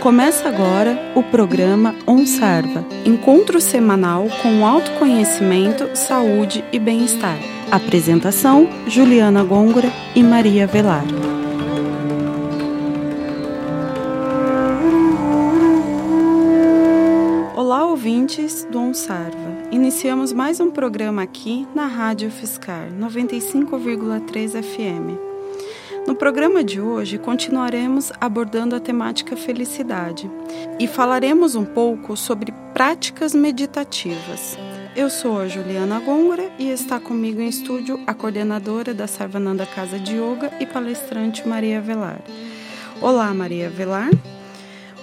Começa agora o programa OnSarva, encontro semanal com autoconhecimento, saúde e bem-estar. Apresentação: Juliana Gôngora e Maria Velar. Olá, ouvintes do OnSarva. Iniciamos mais um programa aqui na Rádio Fiscar 95,3 FM. No programa de hoje, continuaremos abordando a temática felicidade e falaremos um pouco sobre práticas meditativas. Eu sou a Juliana Gôngora e está comigo em estúdio a coordenadora da Sarvananda Casa de Yoga e palestrante Maria Velar. Olá, Maria Velar.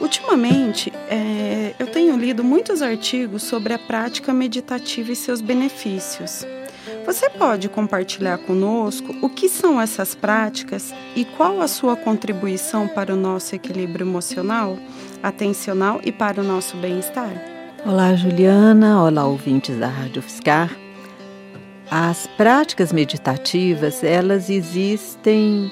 Ultimamente, é, eu tenho lido muitos artigos sobre a prática meditativa e seus benefícios. Você pode compartilhar conosco o que são essas práticas e qual a sua contribuição para o nosso equilíbrio emocional, atencional e para o nosso bem-estar? Olá, Juliana. Olá, ouvintes da Rádio Fiscar. As práticas meditativas, elas existem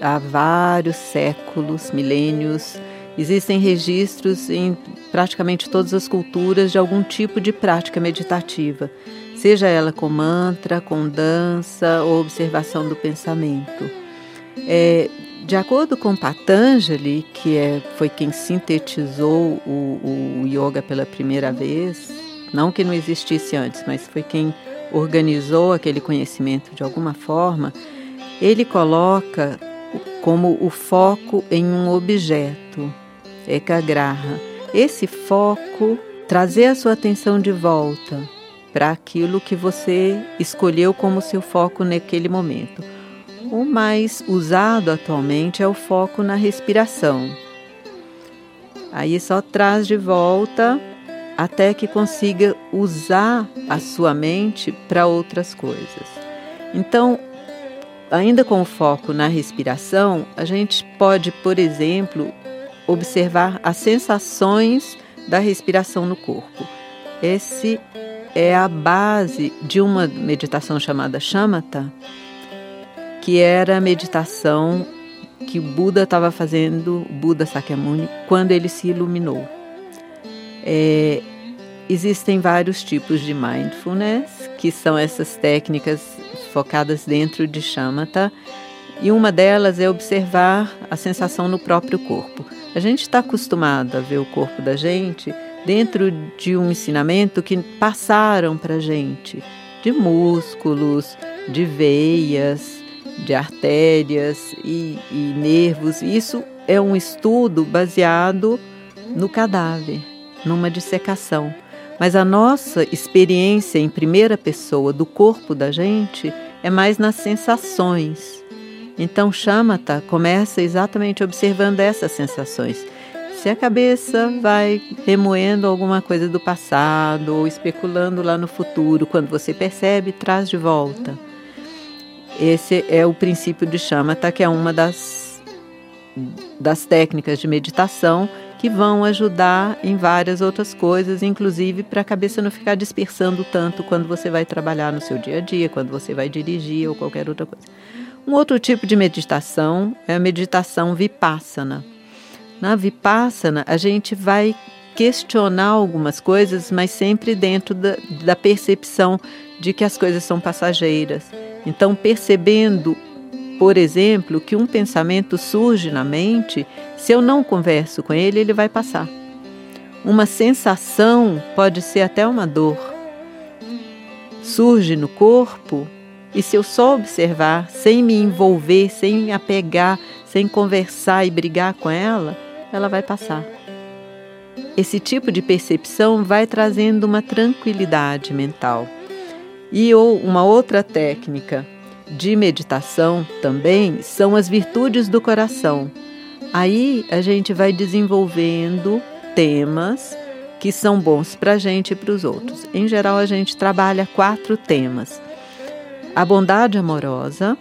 há vários séculos, milênios. Existem registros em praticamente todas as culturas de algum tipo de prática meditativa seja ela com mantra, com dança ou observação do pensamento. É, de acordo com Patanjali, que é, foi quem sintetizou o, o yoga pela primeira vez, não que não existisse antes, mas foi quem organizou aquele conhecimento de alguma forma, ele coloca como o foco em um objeto, ekagraha. Esse foco, trazer a sua atenção de volta para aquilo que você escolheu como seu foco naquele momento. O mais usado atualmente é o foco na respiração. Aí só traz de volta até que consiga usar a sua mente para outras coisas. Então, ainda com foco na respiração, a gente pode, por exemplo, observar as sensações da respiração no corpo. Esse é a base de uma meditação chamada Shamatha, que era a meditação que Buda estava fazendo, Buda Sakyamuni, quando ele se iluminou. É, existem vários tipos de mindfulness, que são essas técnicas focadas dentro de Shamatha, e uma delas é observar a sensação no próprio corpo. A gente está acostumado a ver o corpo da gente dentro de um ensinamento que passaram para a gente, de músculos, de veias, de artérias e, e nervos. Isso é um estudo baseado no cadáver, numa dissecação. Mas a nossa experiência em primeira pessoa do corpo da gente é mais nas sensações. Então, Shamatha começa exatamente observando essas sensações. Se a cabeça vai remoendo alguma coisa do passado ou especulando lá no futuro, quando você percebe, traz de volta. Esse é o princípio de Shamatha, que é uma das, das técnicas de meditação que vão ajudar em várias outras coisas, inclusive para a cabeça não ficar dispersando tanto quando você vai trabalhar no seu dia a dia, quando você vai dirigir ou qualquer outra coisa. Um outro tipo de meditação é a meditação vipassana. Na Vipassana, a gente vai questionar algumas coisas, mas sempre dentro da, da percepção de que as coisas são passageiras. Então, percebendo, por exemplo, que um pensamento surge na mente, se eu não converso com ele, ele vai passar. Uma sensação pode ser até uma dor. Surge no corpo, e se eu só observar, sem me envolver, sem me apegar, sem conversar e brigar com ela, ela vai passar. Esse tipo de percepção vai trazendo uma tranquilidade mental. E ou uma outra técnica de meditação também são as virtudes do coração. Aí a gente vai desenvolvendo temas que são bons para a gente e para os outros. Em geral, a gente trabalha quatro temas: a bondade amorosa,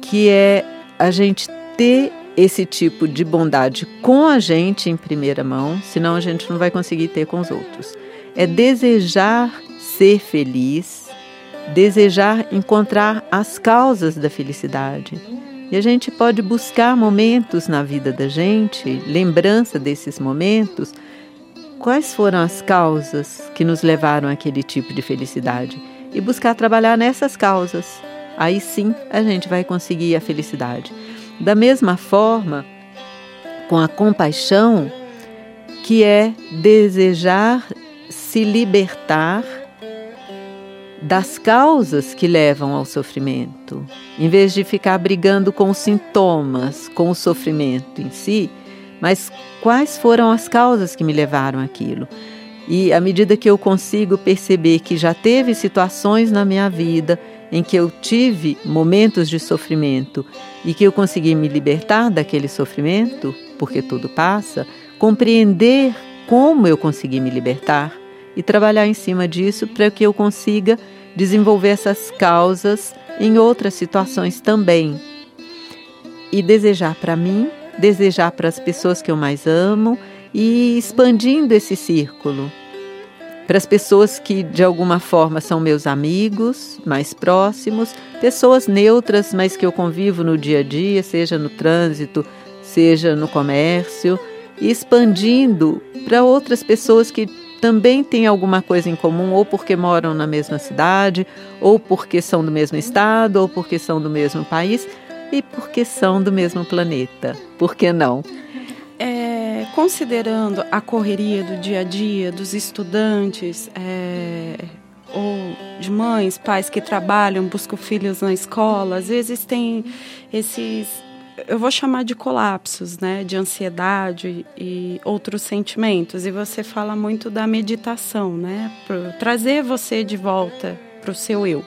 que é a gente ter esse tipo de bondade com a gente em primeira mão, senão a gente não vai conseguir ter com os outros. É desejar ser feliz, desejar encontrar as causas da felicidade, E a gente pode buscar momentos na vida da gente, lembrança desses momentos, quais foram as causas que nos levaram àquele tipo de felicidade e buscar trabalhar nessas causas. Aí sim a gente vai conseguir a felicidade. Da mesma forma, com a compaixão, que é desejar se libertar das causas que levam ao sofrimento, em vez de ficar brigando com os sintomas, com o sofrimento em si, mas quais foram as causas que me levaram àquilo. E à medida que eu consigo perceber que já teve situações na minha vida em que eu tive momentos de sofrimento e que eu consegui me libertar daquele sofrimento, porque tudo passa, compreender como eu consegui me libertar e trabalhar em cima disso para que eu consiga desenvolver essas causas em outras situações também. E desejar para mim, desejar para as pessoas que eu mais amo e expandindo esse círculo. Para as pessoas que de alguma forma são meus amigos mais próximos, pessoas neutras, mas que eu convivo no dia a dia, seja no trânsito, seja no comércio, e expandindo para outras pessoas que também têm alguma coisa em comum, ou porque moram na mesma cidade, ou porque são do mesmo estado, ou porque são do mesmo país e porque são do mesmo planeta. Por que não? Considerando a correria do dia a dia dos estudantes, é, ou de mães, pais que trabalham, buscam filhos na escola, às vezes tem esses eu vou chamar de colapsos, né, de ansiedade e outros sentimentos. E você fala muito da meditação, né, trazer você de volta para o seu eu.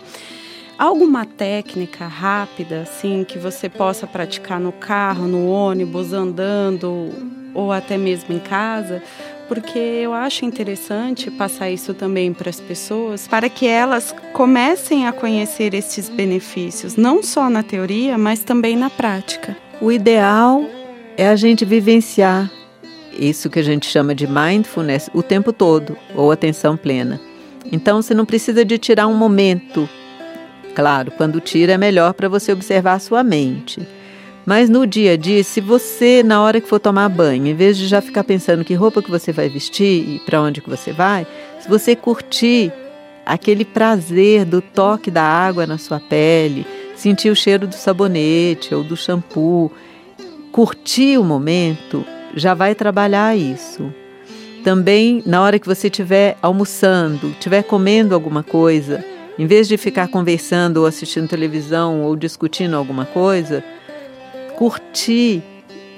Alguma técnica rápida, assim, que você possa praticar no carro, no ônibus, andando ou até mesmo em casa? Porque eu acho interessante passar isso também para as pessoas, para que elas comecem a conhecer esses benefícios, não só na teoria, mas também na prática. O ideal é a gente vivenciar isso que a gente chama de mindfulness o tempo todo, ou atenção plena. Então você não precisa de tirar um momento. Claro, quando tira é melhor para você observar a sua mente. Mas no dia a dia, se você, na hora que for tomar banho, em vez de já ficar pensando que roupa que você vai vestir e para onde que você vai, se você curtir aquele prazer do toque da água na sua pele, sentir o cheiro do sabonete ou do shampoo, curtir o momento, já vai trabalhar isso. Também, na hora que você estiver almoçando, estiver comendo alguma coisa, em vez de ficar conversando ou assistindo televisão ou discutindo alguma coisa, curtir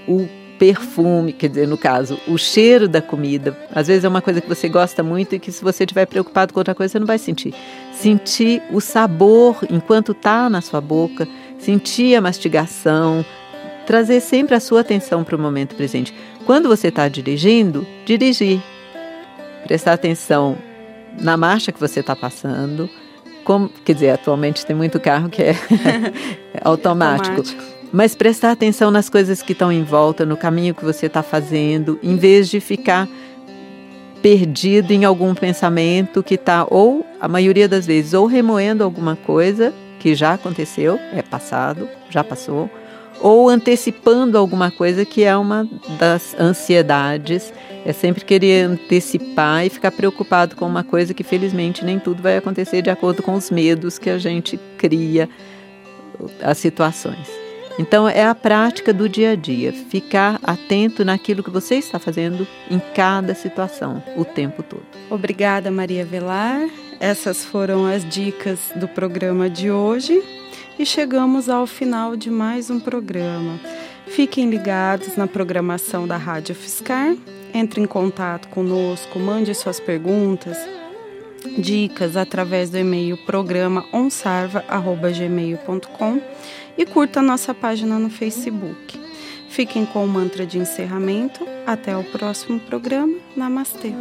o perfume, quer dizer, no caso, o cheiro da comida. Às vezes é uma coisa que você gosta muito e que se você estiver preocupado com outra coisa, você não vai sentir. Sentir o sabor enquanto está na sua boca, sentir a mastigação, trazer sempre a sua atenção para o momento presente. Quando você está dirigindo, dirigir. Prestar atenção na marcha que você está passando. Como, quer dizer, atualmente tem muito carro que é automático. automático mas prestar atenção nas coisas que estão em volta, no caminho que você está fazendo, em vez de ficar perdido em algum pensamento que está, ou a maioria das vezes, ou remoendo alguma coisa que já aconteceu, é passado, já passou, ou antecipando alguma coisa que é uma das ansiedades. É sempre querer antecipar e ficar preocupado com uma coisa que, felizmente, nem tudo vai acontecer de acordo com os medos que a gente cria as situações. Então, é a prática do dia a dia, ficar atento naquilo que você está fazendo em cada situação, o tempo todo. Obrigada, Maria Velar. Essas foram as dicas do programa de hoje e chegamos ao final de mais um programa. Fiquem ligados na programação da Rádio Fiscar. Entre em contato conosco, mande suas perguntas, dicas através do e-mail programa onsarva.gmail.com e curta a nossa página no Facebook. Fiquem com o mantra de encerramento. Até o próximo programa. Namastê.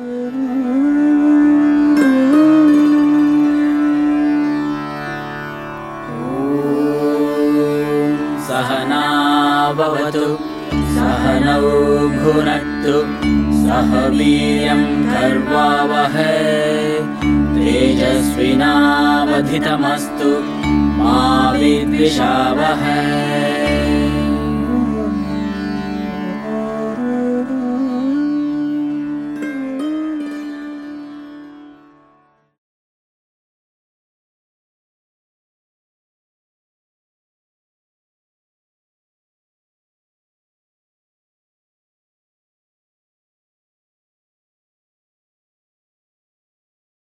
सहनावतु सहनौ भुनक्तु सह वीर्यं कर्वावहै तेजस्विनावधितमस्तु मा विद्विषावहै